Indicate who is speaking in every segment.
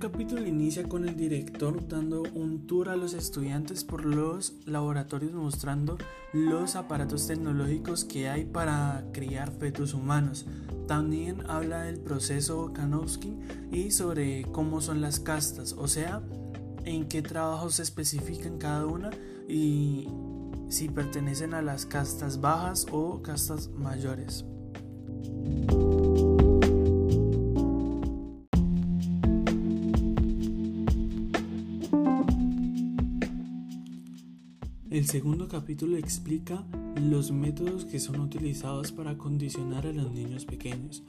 Speaker 1: capítulo inicia con el director dando un tour a los estudiantes por los laboratorios mostrando los aparatos tecnológicos que hay para criar fetos humanos. También habla del proceso Kanowski y sobre cómo son las castas, o sea, en qué trabajos se especifican cada una y si pertenecen a las castas bajas o castas mayores. El segundo capítulo explica los métodos que son utilizados para condicionar a los niños pequeños.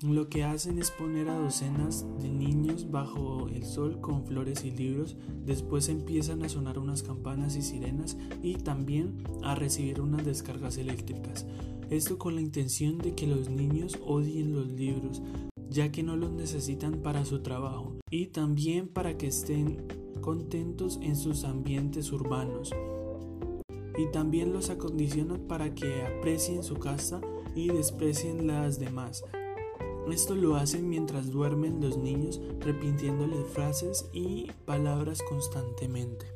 Speaker 1: Lo que hacen es poner a docenas de niños bajo el sol con flores y libros, después empiezan a sonar unas campanas y sirenas y también a recibir unas descargas eléctricas. Esto con la intención de que los niños odien los libros, ya que no los necesitan para su trabajo, y también para que estén contentos en sus ambientes urbanos y también los acondicionan para que aprecien su casa y desprecien las demás. Esto lo hacen mientras duermen los niños repitiéndoles frases y palabras constantemente.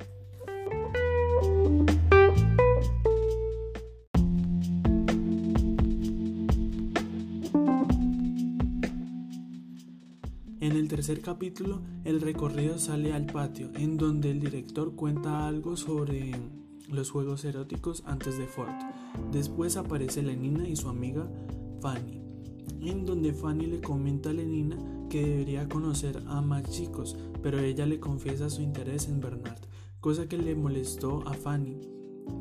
Speaker 1: En el tercer capítulo, el recorrido sale al patio, en donde el director cuenta algo sobre los juegos eróticos antes de Ford. Después aparece Lenina y su amiga Fanny, en donde Fanny le comenta a Lenina que debería conocer a más chicos, pero ella le confiesa su interés en Bernard, cosa que le molestó a Fanny,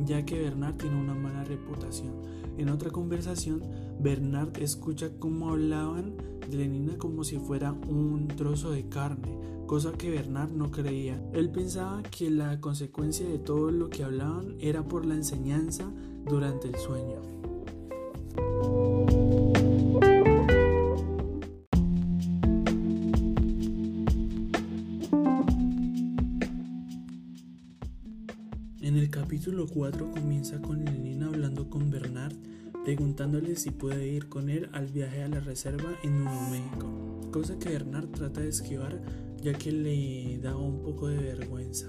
Speaker 1: ya que Bernard tiene una mala reputación. En otra conversación, Bernard escucha cómo hablaban de Lenina como si fuera un trozo de carne, cosa que Bernard no creía. Él pensaba que la consecuencia de todo lo que hablaban era por la enseñanza durante el sueño. En el capítulo 4 comienza con Lenina hablando con Bernard, preguntándole si puede ir con él al viaje a la reserva en Nuevo México, cosa que Bernard trata de esquivar ya que le da un poco de vergüenza.